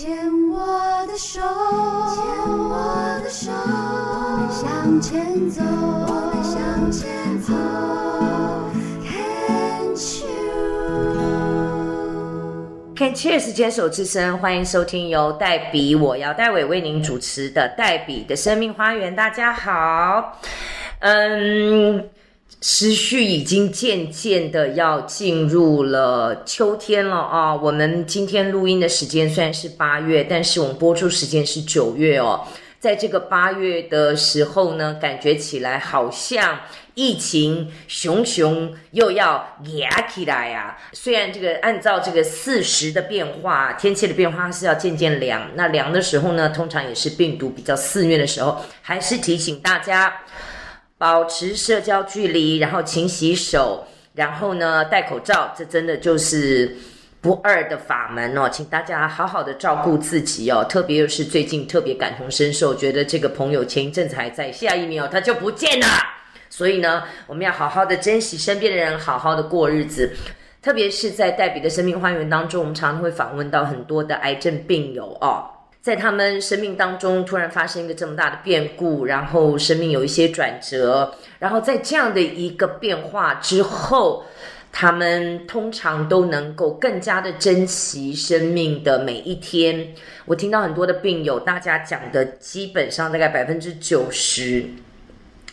牵我的手，牵我的手，我们向前走，我们向前走。Can Cheers 牵手之声，欢迎收听由黛比我姚戴伟为您主持的黛比的生命花园。大家好，嗯。时序已经渐渐的要进入了秋天了啊！我们今天录音的时间虽然是八月，但是我们播出时间是九月哦。在这个八月的时候呢，感觉起来好像疫情熊熊又要压起来呀。虽然这个按照这个四时的变化，天气的变化是要渐渐凉，那凉的时候呢，通常也是病毒比较肆虐的时候，还是提醒大家。保持社交距离，然后勤洗手，然后呢戴口罩，这真的就是不二的法门哦，请大家好好的照顾自己哦，特别是最近特别感同身受，觉得这个朋友前一阵子还在，下一秒他就不见了，所以呢，我们要好好的珍惜身边的人，好好的过日子，特别是在黛比的生命花园当中，我们常常会访问到很多的癌症病友哦。在他们生命当中突然发生一个这么大的变故，然后生命有一些转折，然后在这样的一个变化之后，他们通常都能够更加的珍惜生命的每一天。我听到很多的病友，大家讲的基本上大概百分之九十，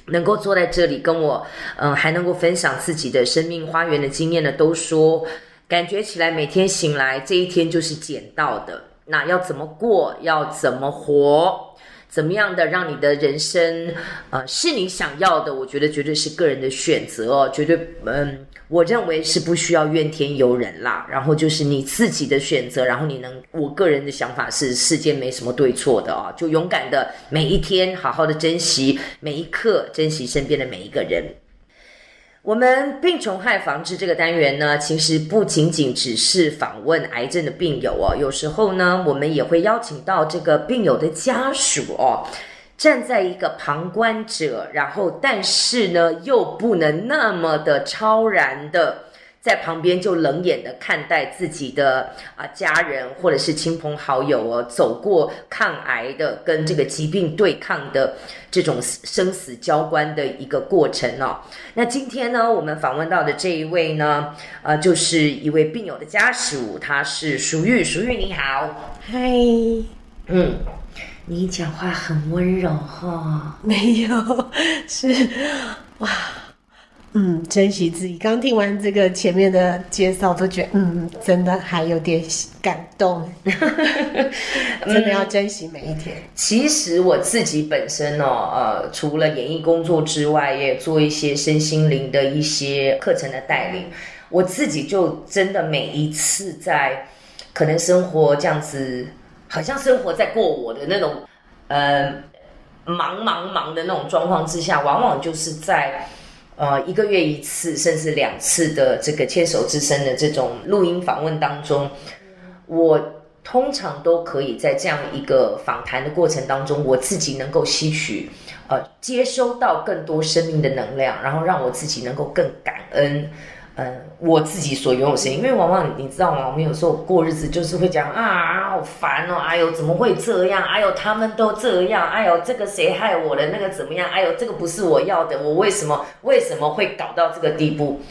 能够坐在这里跟我，嗯，还能够分享自己的生命花园的经验的，都说感觉起来每天醒来这一天就是捡到的。那要怎么过？要怎么活？怎么样的让你的人生，呃，是你想要的？我觉得绝对是个人的选择哦，绝对，嗯，我认为是不需要怨天尤人啦。然后就是你自己的选择，然后你能，我个人的想法是，世间没什么对错的啊，就勇敢的每一天，好好的珍惜每一刻，珍惜身边的每一个人。我们病虫害防治这个单元呢，其实不仅仅只是访问癌症的病友哦，有时候呢，我们也会邀请到这个病友的家属哦，站在一个旁观者，然后但是呢，又不能那么的超然的。在旁边就冷眼的看待自己的啊家人或者是亲朋好友哦，走过抗癌的跟这个疾病对抗的这种生死交关的一个过程哦。那今天呢，我们访问到的这一位呢，呃，就是一位病友的家属，他是淑玉，淑玉你好，嗨，嗯，你讲话很温柔哈，没有，是哇。嗯，珍惜自己。刚听完这个前面的介绍，都觉得嗯，真的还有点感动。真的要珍惜每一天。其实我自己本身哦，呃，除了演艺工作之外，也做一些身心灵的一些课程的带领。我自己就真的每一次在可能生活这样子，好像生活在过我的那种呃忙忙忙的那种状况之下，往往就是在。呃，一个月一次，甚至两次的这个牵手之声的这种录音访问当中，我通常都可以在这样一个访谈的过程当中，我自己能够吸取，呃，接收到更多生命的能量，然后让我自己能够更感恩。嗯，我自己所拥有声音，因为往往你知道吗？我们有时候过日子就是会讲啊，好烦哦，哎呦，怎么会这样？哎呦，他们都这样，哎呦，这个谁害我的？那个怎么样？哎呦，这个不是我要的，我为什么为什么会搞到这个地步？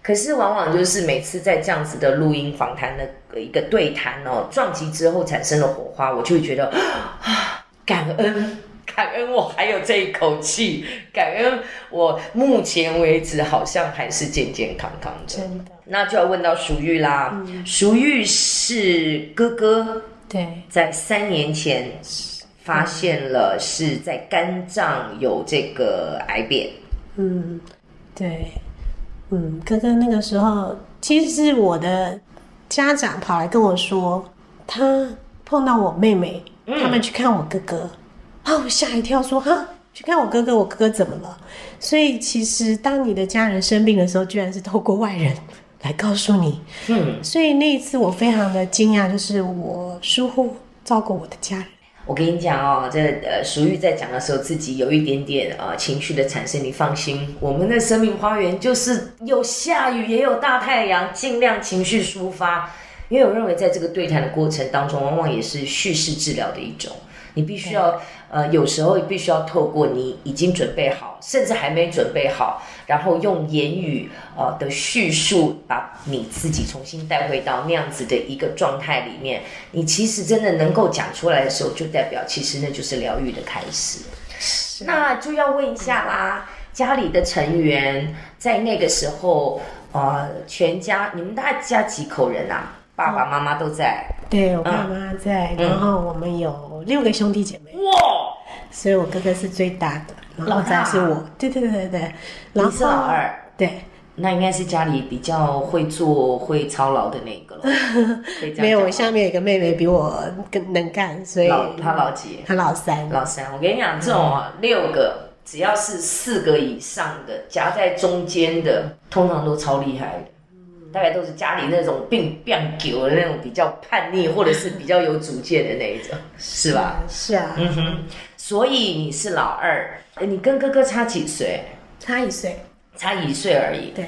可是往往就是每次在这样子的录音访谈的一个对谈哦，撞击之后产生了火花，我就会觉得啊，感恩。感恩我还有这一口气，感恩我目前为止好像还是健健康康的。真的，那就要问到淑玉啦。淑玉是哥哥，对，在三年前发现了是在肝脏有这个癌变。嗯，对，嗯，哥哥那个时候其实是我的家长跑来跟我说，他碰到我妹妹，他们去看我哥哥。啊！我吓一跳，说哈，去看我哥哥，我哥哥怎么了？所以其实当你的家人生病的时候，居然是透过外人 来告诉你。嗯，所以那一次我非常的惊讶，就是我疏忽照顾我的家人。我跟你讲哦，这呃，淑玉在讲的时候，自己有一点点呃情绪的产生。你放心，我们的生命花园就是有下雨也有大太阳，尽量情绪抒发。因为我认为在这个对谈的过程当中，往往也是叙事治疗的一种。你必须要，呃，有时候必须要透过你已经准备好，甚至还没准备好，然后用言语呃的叙述，把你自己重新带回到那样子的一个状态里面。你其实真的能够讲出来的时候，就代表其实那就是疗愈的开始。那就要问一下啦，家里的成员在那个时候，呃，全家你们大家几口人啊？爸爸妈妈都在。对我爸妈在，然后我们有六个兄弟姐妹，哇，所以我哥哥是最大的，然后再是我，对对对对对，你是老二，对，那应该是家里比较会做、会操劳的那个了。没有，我下面有一个妹妹比我更能干，所以她老几？她老三。老三，我跟你讲，这种啊六个，只要是四个以上的，夹在中间的，通常都超厉害。的。大概都是家里那种病病久的那种比较叛逆，或者是比较有主见的那一种，是吧？是啊。嗯哼。所以你是老二，你跟哥哥差几岁？差一岁，差一岁而已。对。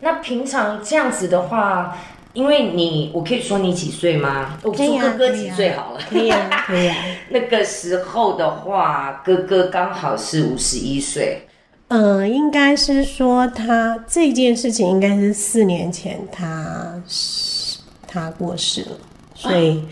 那平常这样子的话，因为你，我可以说你几岁吗？我说哥哥几岁好了。可以啊，可以啊。那个时候的话，哥哥刚好是五十一岁。嗯，应该是说他这件事情应该是四年前他他过世了，所以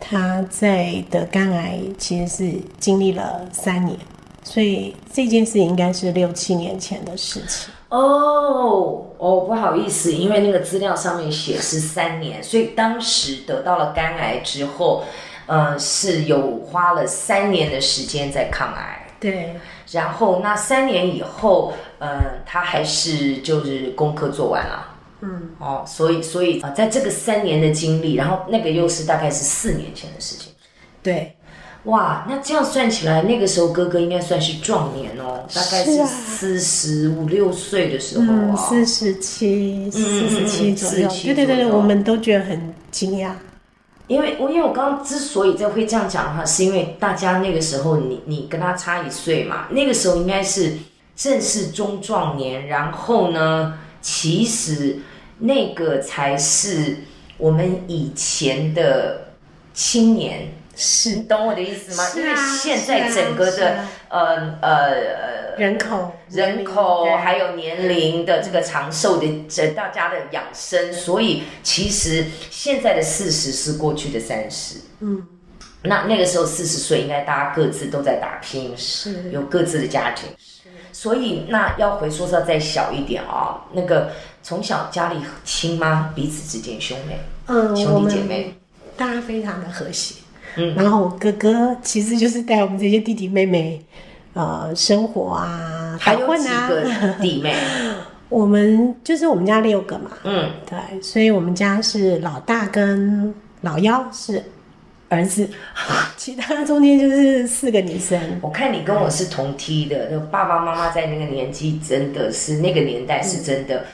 他在得肝癌其实是经历了三年，所以这件事应该是六七年前的事情。哦哦，不好意思，因为那个资料上面写是三年，所以当时得到了肝癌之后，呃，是有花了三年的时间在抗癌。对。然后那三年以后，嗯，他还是就是功课做完了，嗯，哦，所以所以啊，在这个三年的经历，然后那个又是大概是四年前的事情，对，哇，那这样算起来，那个时候哥哥应该算是壮年哦，大概是四十五六岁的时候啊，四十七、四十七左右，对对对对，我们都觉得很惊讶。因为我因为我刚刚之所以在会这样讲的话，是因为大家那个时候你你跟他差一岁嘛，那个时候应该是正是中壮年，然后呢，其实那个才是我们以前的青年。是，懂我的意思吗？因为现在整个的呃呃人口、人口还有年龄的这个长寿的这大家的养生，所以其实现在的四十是过去的三十。嗯，那那个时候四十岁，应该大家各自都在打拼，是有各自的家庭。是，所以那要回说要再小一点啊，那个从小家里亲妈？彼此之间兄妹，嗯，兄弟姐妹，大家非常的和谐。然后我哥哥其实就是带我们这些弟弟妹妹，呃，生活啊，还有几个弟妹，我们就是我们家六个嘛，嗯，对，所以我们家是老大跟老幺是儿子，其他中间就是四个女生。我看你跟我是同梯的，就爸爸妈妈在那个年纪真的是那个年代是真的，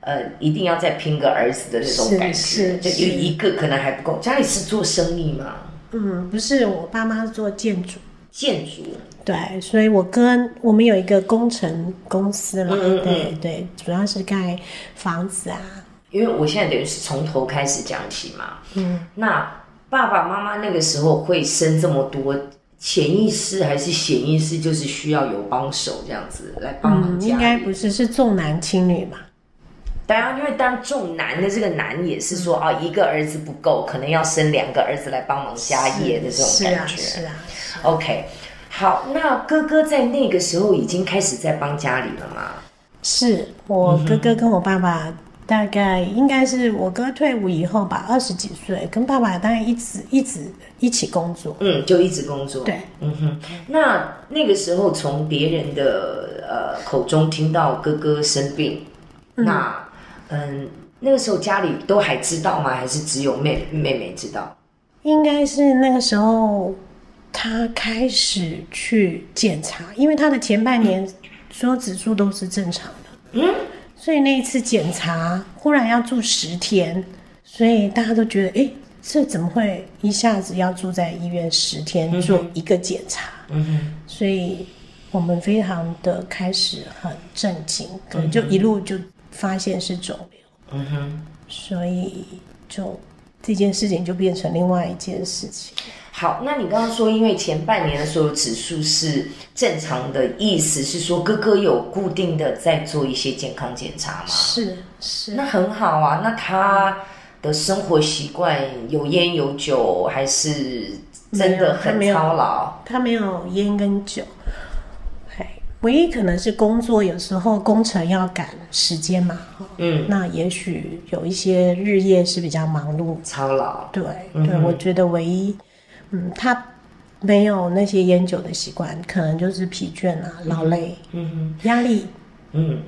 呃，一定要再拼个儿子的那种感觉，就有一个可能还不够。家里是做生意吗？嗯，不是，我爸妈是做建筑，建筑，对，所以我跟我们有一个工程公司了，对对，主要是盖房子啊。因为我现在等于是从头开始讲起嘛，嗯，那爸爸妈妈那个时候会生这么多，潜意识还是显意识，就是需要有帮手这样子来帮忙家应该不是，是重男轻女嘛。当然，因为当重男的这个男也是说啊，一个儿子不够，可能要生两个儿子来帮忙家业的这种感觉。是啊，OK，好，那哥哥在那个时候已经开始在帮家里了吗？是我哥哥跟我爸爸大概应该是我哥退伍以后吧，二十几岁，跟爸爸当然一直一直一起工作。嗯，就一直工作。对，嗯哼。那那个时候从别人的呃口中听到哥哥生病，那。嗯，那个时候家里都还知道吗？还是只有妹妹妹知道？应该是那个时候，他开始去检查，因为他的前半年所有指数都是正常的。嗯，所以那一次检查忽然要住十天，所以大家都觉得，哎，这怎么会一下子要住在医院十天做一个检查？嗯哼，所以我们非常的开始很震惊，可能就一路就。发现是肿瘤，嗯哼，所以就这件事情就变成另外一件事情。好，那你刚刚说，因为前半年的所有指数是正常的，意思是说哥哥有固定的在做一些健康检查吗？是是，那很好啊。那他的生活习惯有烟有酒，还是真的很操劳？他没有烟跟酒，哎，唯一可能是工作，有时候工程要赶时间嘛，嗯，那也许有一些日夜是比较忙碌。操劳，对嗯对，我觉得唯一，嗯，他没有那些烟酒的习惯，可能就是疲倦啊、劳累、嗯压力、嗯，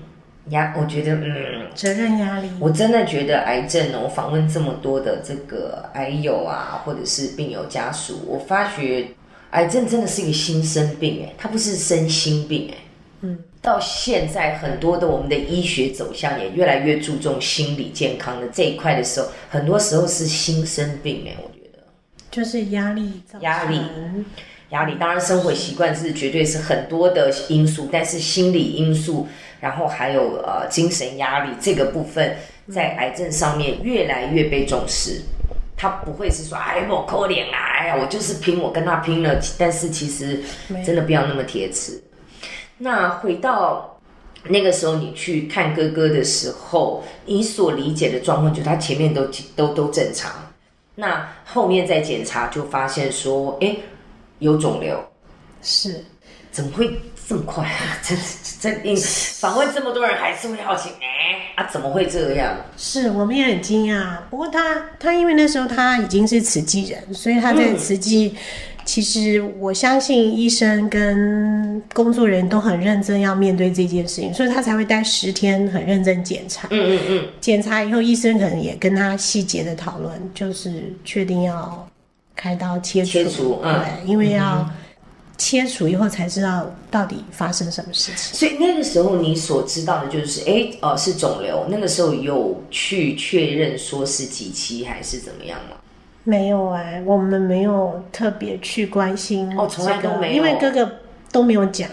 压，我觉得，嗯，责任压力。我真的觉得癌症哦，我访问这么多的这个癌友啊，或者是病友家属，我发觉癌症真的是一个心生病，哎，它不是身心病，哎，嗯，到现在很多的我们的医学走向也越来越注重心理健康的这一块的时候，很多时候是心生病，哎，我觉得。就是压力压力压力，当然生活习惯是绝对是很多的因素，但是心理因素，然后还有呃精神压力这个部分，在癌症上面越来越被重视。他不会是说哎我抠脸啊，哎呀我就是拼，我跟他拼了。但是其实真的不要那么铁齿。那回到那个时候，你去看哥哥的时候，你所理解的状况，就他前面都都都正常。那后面再检查就发现说，哎，有肿瘤，是怎么会这么快啊？这这这，访问这么多人还是会好奇，哎啊，怎么会这样？是，我们也很惊讶。不过他他因为那时候他已经是慈济人，所以他在慈济，其实我相信医生跟工作人员都很认真要面对这件事情，所以他才会待十天很认真检查。嗯嗯嗯，检查以后，医生可能也跟他细节的讨论，就是确定要开刀切除，切除嗯对，因为要切除以后才知道到底发生什么事情。所以那个时候你所知道的就是，哎，呃，是肿瘤。那个时候有去确认说是几期还是怎么样吗？没有哎、我们没有特别去关心哦从来都没有因为哥哥都没有讲，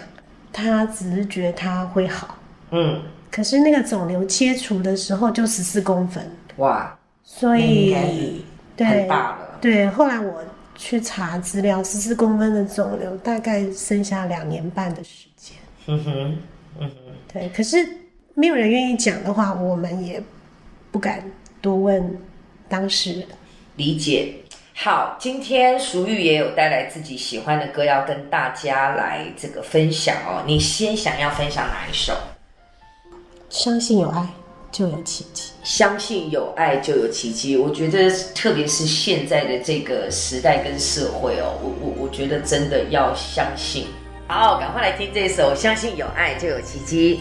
他只是觉得他会好。嗯，可是那个肿瘤切除的时候就十四公分，哇，所以对很对大了。对，后来我去查资料，十四公分的肿瘤大概剩下两年半的时间。嗯哼，嗯哼对，可是没有人愿意讲的话，我们也不敢多问当事人。理解。好，今天淑玉也有带来自己喜欢的歌，要跟大家来这个分享哦。你先想要分享哪一首？相信有爱就有奇迹。相信有爱就有奇迹。我觉得，特别是现在的这个时代跟社会哦，我我我觉得真的要相信。好，赶快来听这首《相信有爱就有奇迹》。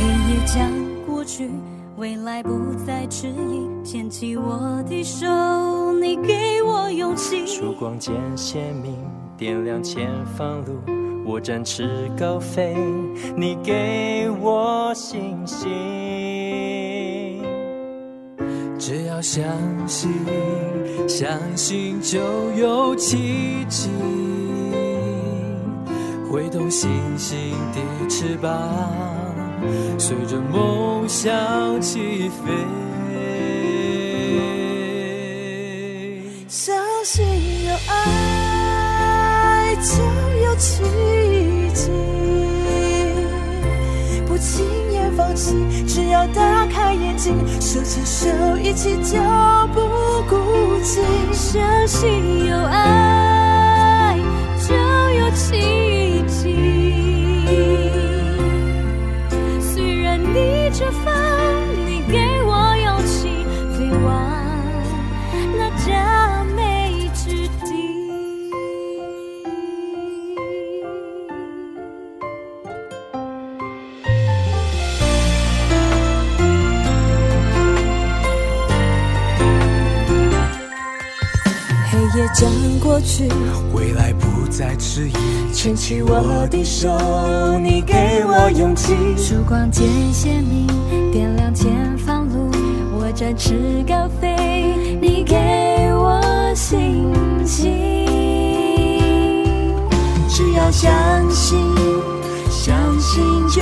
黑夜将过去，未来不再迟疑，牵起我的手，你给我勇气。曙光渐鲜明，点亮前方路。我展翅高飞，你给我信心。只要相信，相信就有奇迹，挥动星星的翅膀，随着梦想起飞。相信有爱就有奇迹，只要打开眼睛，手牵手一起就不孤寂。相信有爱将过去，未来不再迟疑，牵起我的手，你给我勇气。曙光渐鲜明，点亮前方路。我展翅高飞，你给我信心。只要相信，相信就